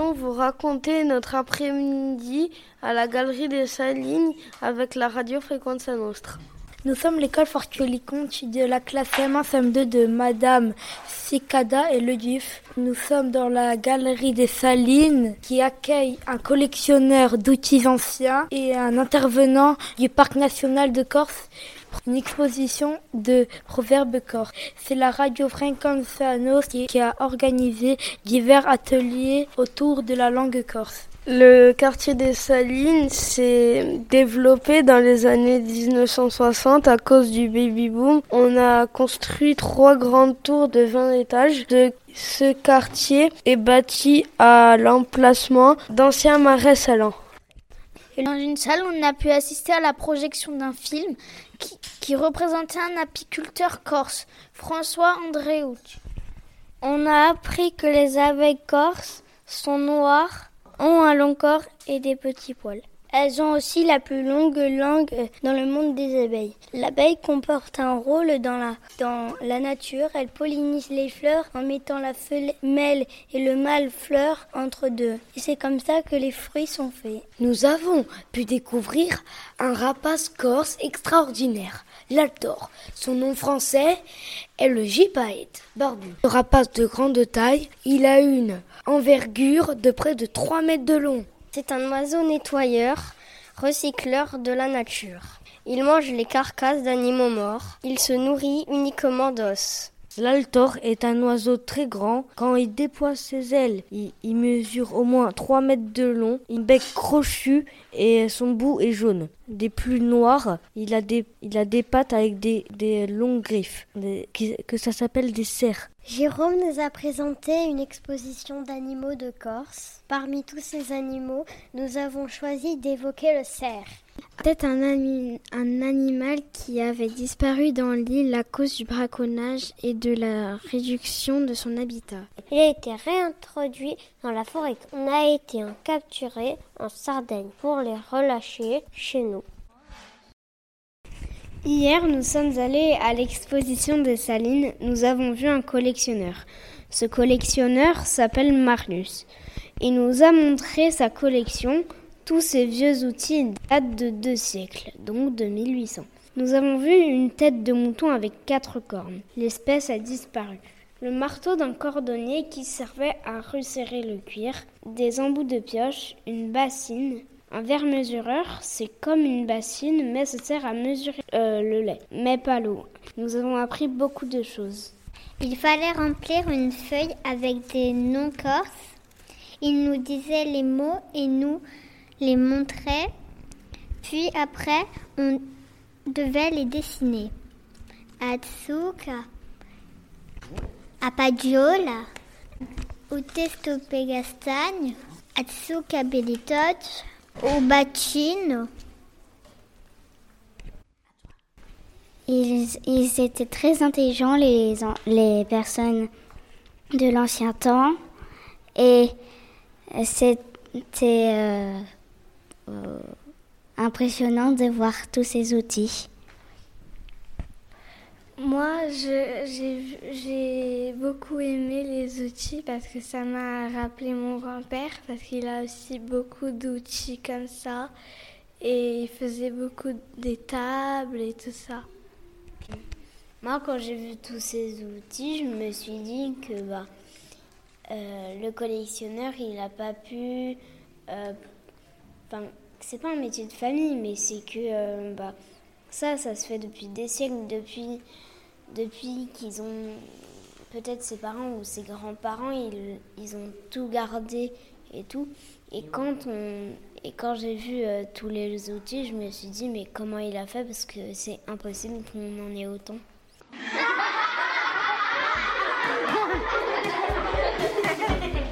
raconter notre après-midi à la Galerie des Salines avec la radio Fréquence Nostra. Nous sommes l'école Fortueli Conti de la classe M1 2 de Madame Sikada et Le Duf. Nous sommes dans la galerie des Salines qui accueille un collectionneur d'outils anciens et un intervenant du parc national de Corse une exposition de proverbes corse. C'est la radio Nostra qui a organisé divers ateliers autour de la langue corse. Le quartier des Salines s'est développé dans les années 1960 à cause du baby boom. On a construit trois grandes tours de 20 étages. ce quartier est bâti à l'emplacement d'anciens marais salants. Dans une salle, on a pu assister à la projection d'un film qui, qui représentait un apiculteur corse, François Andréout. On a appris que les abeilles corses sont noires ont un long corps et des petits poils. Elles ont aussi la plus longue langue dans le monde des abeilles. L'abeille comporte un rôle dans la, nature. Elle pollinise les fleurs en mettant la femelle et le mâle fleur entre deux. Et c'est comme ça que les fruits sont faits. Nous avons pu découvrir un rapace corse extraordinaire, l'altor. Son nom français est le gypaète barbu. Rapace de grande taille, il a une envergure de près de 3 mètres de long. C'est un oiseau nettoyeur, recycleur de la nature. Il mange les carcasses d'animaux morts. Il se nourrit uniquement d'os. L'altor est un oiseau très grand. Quand il déploie ses ailes, il, mesure au moins 3 mètres de long, il bec crochu et son bout est jaune. Des plus noirs, il a des, il a des pattes avec des, des longues griffes, que ça s'appelle des cerfs. Jérôme nous a présenté une exposition d'animaux de Corse. Parmi tous ces animaux, nous avons choisi d'évoquer le cerf. C'était un, un, animal qui avait disparu dans l'île à cause du braconnage et de la réduction de son habitat. Il a été réintroduit dans la forêt. On a été capturé en Sardaigne pour les relâcher chez nous. Hier, nous sommes allés à l'exposition de Salines. Nous avons vu un collectionneur. Ce collectionneur s'appelle Marius. Il nous a montré sa collection. Tous ces vieux outils datent de deux siècles, donc de 1800. Nous avons vu une tête de mouton avec quatre cornes. L'espèce a disparu. Le marteau d'un cordonnier qui servait à resserrer le cuir, des embouts de pioche, une bassine, un verre mesureur, c'est comme une bassine, mais ça sert à mesurer euh, le lait, mais pas l'eau. Nous avons appris beaucoup de choses. Il fallait remplir une feuille avec des noms corses. Il nous disait les mots et nous les montrait. Puis après, on devait les dessiner. Atsuka, Apadiola, Utestopegastagne, Atsuka Belitoch, au bâtiment. Ils, ils, étaient très intelligents, les, les personnes de l'ancien temps. Et c'était euh, impressionnant de voir tous ces outils. Moi, j'ai beaucoup aimé les outils parce que ça m'a rappelé mon grand-père parce qu'il a aussi beaucoup d'outils comme ça et il faisait beaucoup des tables et tout ça. Moi, quand j'ai vu tous ces outils, je me suis dit que bah, euh, le collectionneur, il n'a pas pu. Euh, c'est pas un métier de famille, mais c'est que euh, bah, ça, ça se fait depuis des siècles, depuis, qu'ils ont peut-être ses parents ou ses grands-parents, ils, ont tout gardé et tout. Et quand, j'ai vu euh, tous les outils, je me suis dit, mais comment il a fait Parce que c'est impossible qu'on en ait autant.